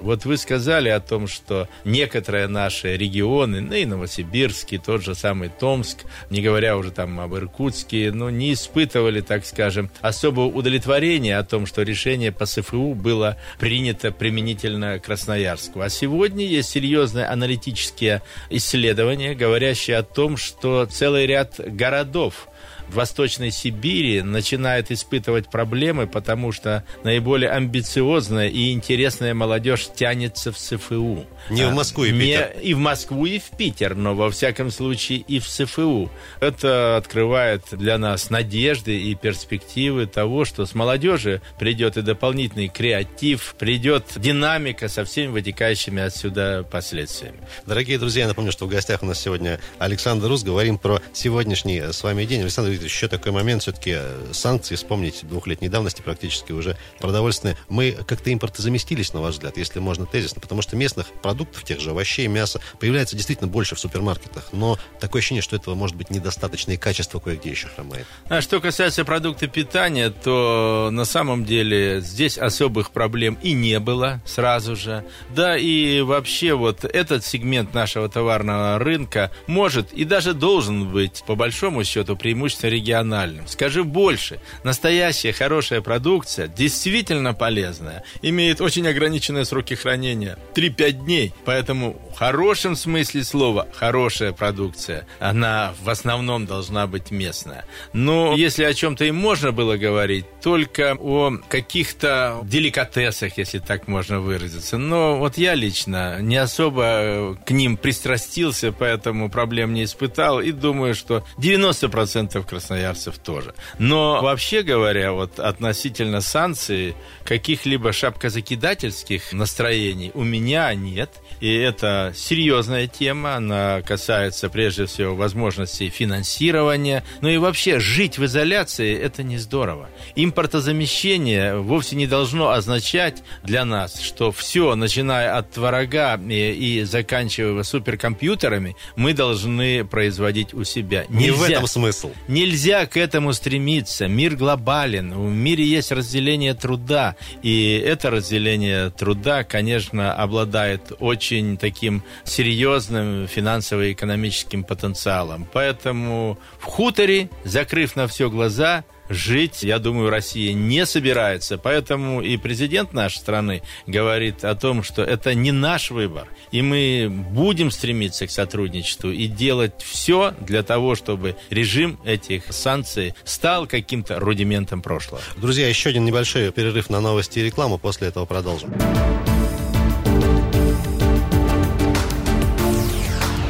Вот вы сказали о том, что некоторые наши регионы, ну и Новосибирский, тот же самый Томск, не говоря уже там об Иркутске, ну, не испытывали, так скажем, особого удовлетворения о том, что решение по СФУ было принято применительно Красноярску. А сегодня есть серьезные аналитические исследования, говорящие о том, что целый ряд городов Восточной Сибири начинает испытывать проблемы, потому что наиболее амбициозная и интересная молодежь тянется в СФУ. Не в Москву и Не, Питер. И в Москву, и в Питер, но во всяком случае и в СФУ. Это открывает для нас надежды и перспективы того, что с молодежи придет и дополнительный креатив, придет динамика со всеми вытекающими отсюда последствиями. Дорогие друзья, я напомню, что в гостях у нас сегодня Александр Рус. Говорим про сегодняшний с вами день. Александр еще такой момент. Все-таки санкции, вспомните, двухлетней давности практически уже продовольственные. Мы как-то импортозаместились, на ваш взгляд, если можно тезисно, потому что местных продуктов, тех же овощей, мяса, появляется действительно больше в супермаркетах. Но такое ощущение, что этого может быть недостаточно, и качество кое-где еще хромает. А что касается продуктов питания, то на самом деле здесь особых проблем и не было сразу же. Да, и вообще вот этот сегмент нашего товарного рынка может и даже должен быть, по большому счету, преимущественно региональным. Скажи больше, настоящая хорошая продукция, действительно полезная, имеет очень ограниченные сроки хранения, 3-5 дней. Поэтому в хорошем смысле слова хорошая продукция, она в основном должна быть местная. Но если о чем-то и можно было говорить, только о каких-то деликатесах, если так можно выразиться. Но вот я лично не особо к ним пристрастился, поэтому проблем не испытал и думаю, что 90% красноярцев тоже. Но вообще говоря, вот относительно санкций, каких-либо шапкозакидательских настроений у меня нет. И это серьезная тема, она касается прежде всего возможностей финансирования. Ну и вообще жить в изоляции это не здорово. Импортозамещение вовсе не должно означать для нас, что все, начиная от творога и, и заканчивая суперкомпьютерами, мы должны производить у себя. Не в этом смысл. Нельзя к этому стремиться. Мир глобален. В мире есть разделение труда. И это разделение труда, конечно, обладает очень таким серьезным финансово-экономическим потенциалом. Поэтому в хуторе, закрыв на все глаза, жить, я думаю, Россия не собирается. Поэтому и президент нашей страны говорит о том, что это не наш выбор. И мы будем стремиться к сотрудничеству и делать все для того, чтобы режим этих санкций стал каким-то рудиментом прошлого. Друзья, еще один небольшой перерыв на новости и рекламу. После этого продолжим.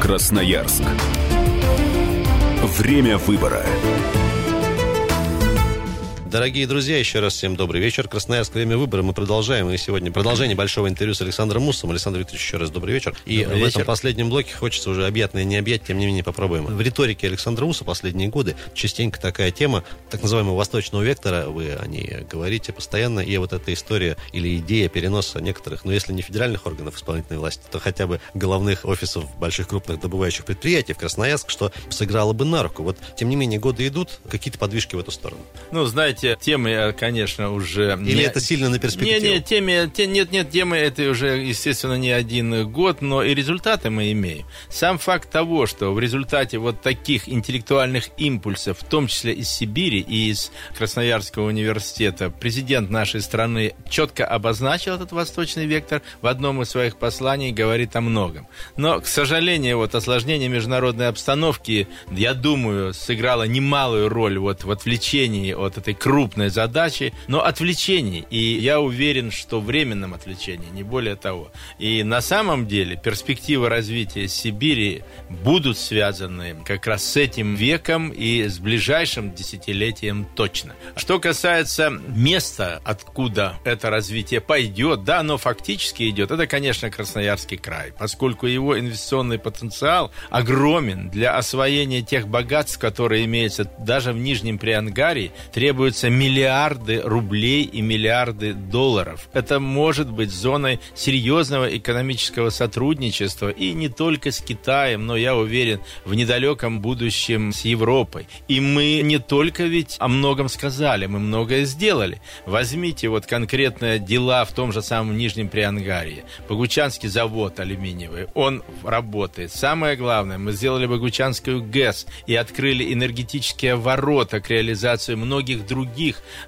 Красноярск. Время выбора. Дорогие друзья, еще раз всем добрый вечер. Красноярск, время выбора. Мы продолжаем. И сегодня продолжение большого интервью с Александром Муссом. Александр Викторович, еще раз добрый вечер. И добрый в вечер. этом последнем блоке хочется уже объятное не объять, тем не менее попробуем. В риторике Александра Мусса последние годы частенько такая тема так называемого восточного вектора, вы о ней говорите постоянно, и вот эта история или идея переноса некоторых, ну если не федеральных органов исполнительной власти, то хотя бы головных офисов больших крупных добывающих предприятий в Красноярск, что сыграло бы на руку. Вот, тем не менее, годы идут, какие-то подвижки в эту сторону. Ну, знаете, знаете, темы, конечно, уже... Или не... это сильно на перспективу? Нет, нет, темы, те, нет, нет, темы это уже, естественно, не один год, но и результаты мы имеем. Сам факт того, что в результате вот таких интеллектуальных импульсов, в том числе из Сибири и из Красноярского университета, президент нашей страны четко обозначил этот восточный вектор в одном из своих посланий, говорит о многом. Но, к сожалению, вот осложнение международной обстановки, я думаю, сыграло немалую роль вот в отвлечении от этой крупной задачи, но отвлечении. И я уверен, что временном отвлечении, не более того. И на самом деле перспективы развития Сибири будут связаны как раз с этим веком и с ближайшим десятилетием точно. Что касается места, откуда это развитие пойдет, да, оно фактически идет, это, конечно, Красноярский край, поскольку его инвестиционный потенциал огромен для освоения тех богатств, которые имеются даже в Нижнем Приангарии, требуются миллиарды рублей и миллиарды долларов. Это может быть зоной серьезного экономического сотрудничества и не только с Китаем, но, я уверен, в недалеком будущем с Европой. И мы не только ведь о многом сказали, мы многое сделали. Возьмите вот конкретные дела в том же самом Нижнем Приангарии. Богучанский завод алюминиевый, он работает. Самое главное, мы сделали Богучанскую ГЭС и открыли энергетические ворота к реализации многих других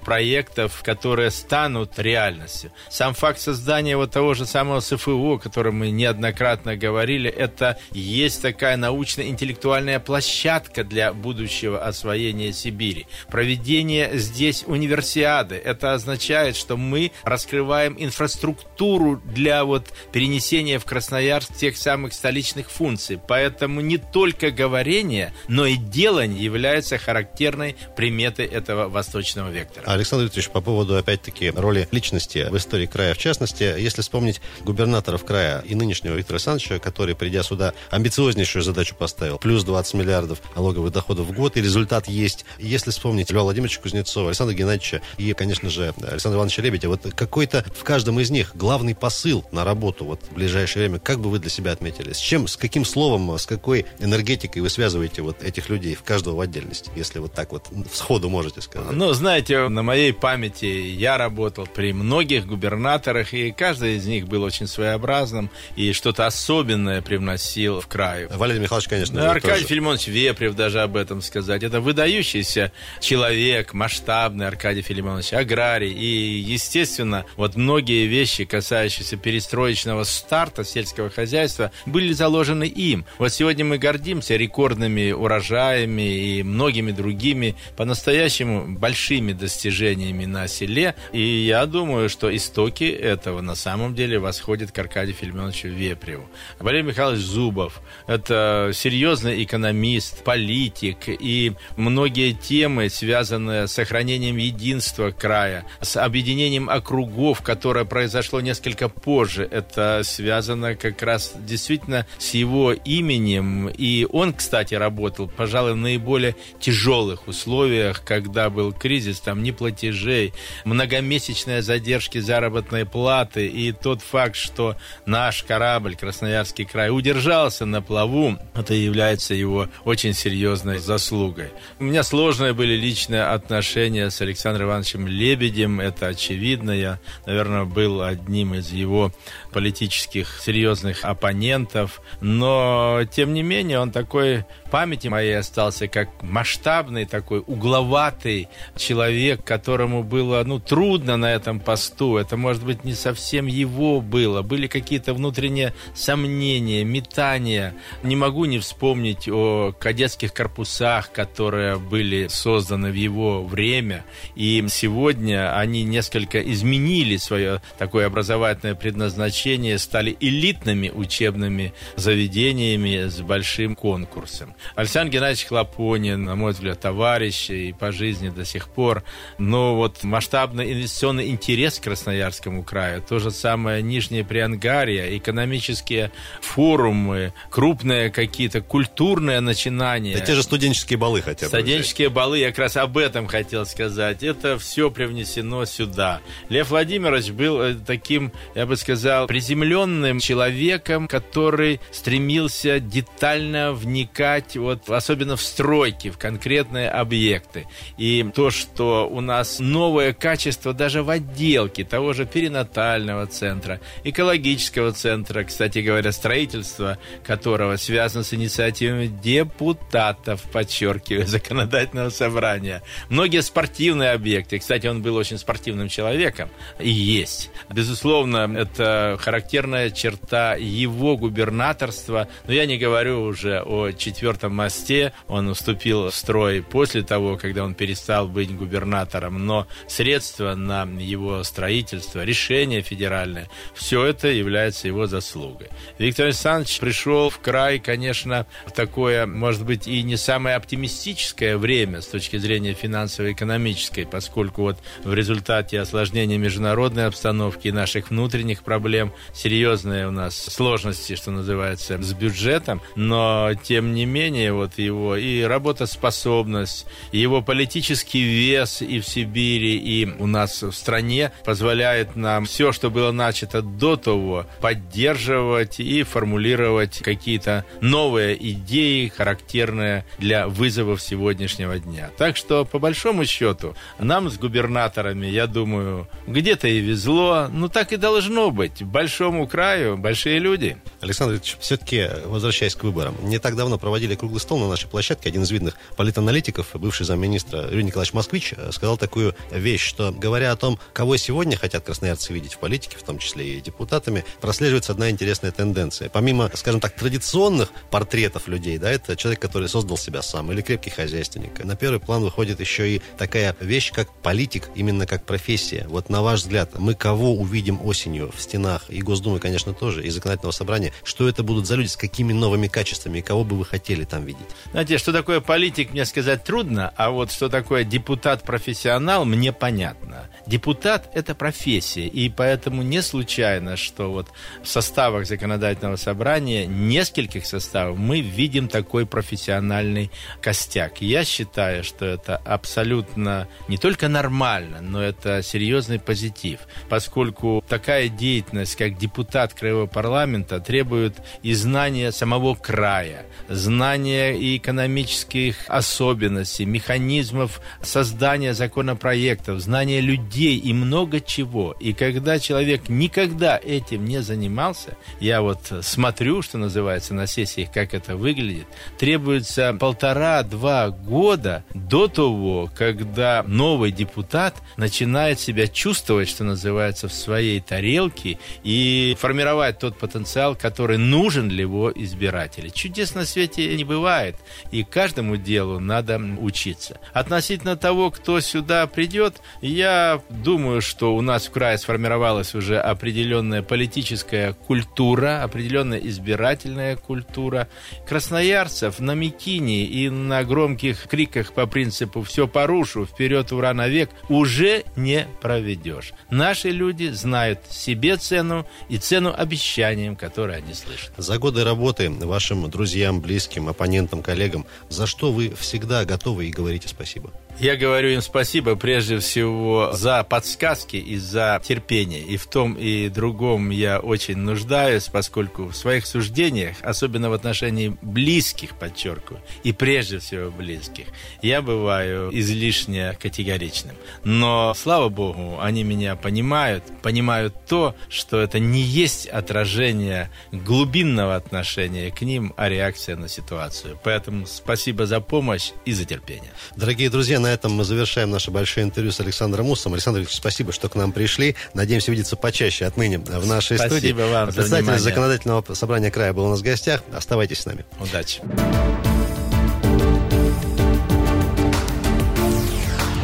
проектов, которые станут реальностью. Сам факт создания вот того же самого СФО, о котором мы неоднократно говорили, это есть такая научно-интеллектуальная площадка для будущего освоения Сибири. Проведение здесь универсиады, это означает, что мы раскрываем инфраструктуру для вот перенесения в Красноярск тех самых столичных функций. Поэтому не только говорение, но и делание является характерной приметой этого восточного вектора. Александр Викторович, по поводу, опять-таки, роли личности в истории края, в частности, если вспомнить губернаторов края и нынешнего Виктора Александровича, который, придя сюда, амбициознейшую задачу поставил, плюс 20 миллиардов налоговых доходов в год, и результат есть. Если вспомнить Льва Владимировича Кузнецова, Александра Геннадьевича и, конечно же, Александра Ивановича Лебедя, вот какой-то в каждом из них главный посыл на работу вот в ближайшее время, как бы вы для себя отметили? С чем, с каким словом, с какой энергетикой вы связываете вот этих людей, в каждого в отдельности, если вот так вот сходу можете сказать? Ну, знаете, на моей памяти я работал при многих губернаторах, и каждый из них был очень своеобразным и что-то особенное привносил в край. Валерий Михайлович, конечно. Да, Аркадий тоже. Филимонович Вепрев даже об этом сказать. Это выдающийся человек, масштабный Аркадий Филимонович, аграрий. И, естественно, вот многие вещи, касающиеся перестроечного старта сельского хозяйства, были заложены им. Вот сегодня мы гордимся рекордными урожаями и многими другими по-настоящему большими достижениями на селе. И я думаю, что истоки этого на самом деле восходят к Аркадию Филимоновичу Вепреву. Валерий Михайлович Зубов – это серьезный экономист, политик, и многие темы, связанные с сохранением единства края, с объединением округов, которое произошло несколько позже, это связано как раз действительно с его именем. И он, кстати, работал, пожалуй, в наиболее тяжелых условиях, когда был кризис, там, неплатежей, многомесячные задержки заработной платы, и тот факт, что наш корабль, Красноярский край, удержался на плаву, это является его очень серьезной заслугой. У меня сложные были личные отношения с Александром Ивановичем Лебедем, это очевидно. Я, наверное, был одним из его политических серьезных оппонентов, но, тем не менее, он такой памяти моей остался как масштабный такой угловатый человек, которому было ну, трудно на этом посту. Это, может быть, не совсем его было. Были какие-то внутренние сомнения, метания. Не могу не вспомнить о кадетских корпусах, которые были созданы в его время. И сегодня они несколько изменили свое такое образовательное предназначение, стали элитными учебными заведениями с большим конкурсом. Александр Геннадьевич Хлопонин, на мой взгляд, товарищ и по жизни до сих пор. Но вот масштабный инвестиционный интерес к Красноярскому краю, то же самое Нижнее Приангария, экономические форумы, крупные какие-то культурные начинания. Да те же студенческие балы хотя бы. Студенческие балы, я как раз об этом хотел сказать. Это все привнесено сюда. Лев Владимирович был э, таким, я бы сказал, приземленным человеком, который стремился детально вникать вкладывать, вот, особенно в стройки, в конкретные объекты. И то, что у нас новое качество даже в отделке того же перинатального центра, экологического центра, кстати говоря, строительство которого связано с инициативами депутатов, подчеркиваю, [LAUGHS] законодательного собрания. Многие спортивные объекты, кстати, он был очень спортивным человеком, и есть. Безусловно, это характерная черта его губернаторства, но я не говорю уже о четвертом мосте, он уступил в строй после того, когда он перестал быть губернатором, но средства на его строительство, решение федеральное, все это является его заслугой. Виктор Александрович пришел в край, конечно, в такое, может быть, и не самое оптимистическое время с точки зрения финансово-экономической, поскольку вот в результате осложнения международной обстановки и наших внутренних проблем серьезные у нас сложности, что называется, с бюджетом, но тем не менее вот его и работоспособность, и его политический вес и в Сибири, и у нас в стране позволяет нам все, что было начато до того, поддерживать и формулировать какие-то новые идеи, характерные для вызовов сегодняшнего дня. Так что, по большому счету, нам с губернаторами, я думаю, где-то и везло, ну так и должно быть. Большому краю большие люди. Александр Ильич, все-таки, возвращаясь к выборам, не так давно проводили круглый стол на нашей площадке. Один из видных политаналитиков, бывший замминистра Юрий Николаевич Москвич, э, сказал такую вещь, что, говоря о том, кого сегодня хотят красноярцы видеть в политике, в том числе и депутатами, прослеживается одна интересная тенденция. Помимо, скажем так, традиционных портретов людей, да, это человек, который создал себя сам, или крепкий хозяйственник. На первый план выходит еще и такая вещь, как политик, именно как профессия. Вот на ваш взгляд, мы кого увидим осенью в стенах и Госдумы, конечно, тоже, и законодательного собрания, что это будут за люди, с какими новыми качествами, и кого бы вы хотели там видеть? Знаете, что такое политик, мне сказать трудно, а вот что такое депутат-профессионал, мне понятно. Депутат – это профессия, и поэтому не случайно, что вот в составах законодательного собрания, нескольких составов, мы видим такой профессиональный костяк. я считаю, что это абсолютно не только нормально, но это серьезный позитив, поскольку такая деятельность, как депутат Краевого парламента, требует и знания самого края, знания и экономических особенностей, механизмов создания законопроектов, знания людей и много чего. И когда человек никогда этим не занимался, я вот смотрю, что называется, на сессиях, как это выглядит, требуется полтора-два года до того, когда новый депутат начинает себя чувствовать, что называется, в своей тарелке и формировать тот потенциал, который нужен для его избирателей. Чудес на свете не бывает, и каждому делу надо учиться. Относительно того, кто сюда придет, я думаю, что у нас в крае сформировалась уже определенная политическая культура, определенная избирательная культура. Красноярцев на Микине и на громких криках по принципу «все порушу, вперед, ура, навек» уже не проведешь. Наши люди знают себе цену и цену обещаниям, которые они слышат. За годы работы вашим друзьям, близким, оппонентам, коллегам, за что вы всегда готовы и говорите спасибо? Я говорю им спасибо прежде всего за подсказки и за терпение. И в том и другом я очень нуждаюсь, поскольку в своих суждениях, особенно в отношении близких, подчеркиваю, и прежде всего близких, я бываю излишне категоричным. Но, слава богу, они меня понимают, понимают то, что это не есть отражение глубинного отношения к ним, а реакция на ситуацию. Поэтому спасибо за помощь и за терпение. Дорогие друзья, на этом мы завершаем наше большое интервью с Александром Муссом. Александр Ильич, спасибо, что к нам пришли. Надеемся видеться почаще отныне в нашей спасибо студии. Спасибо вам Представитель за законодательного собрания края был у нас в гостях. Оставайтесь с нами. Удачи.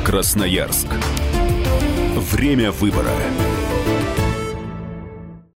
Красноярск. Время выбора.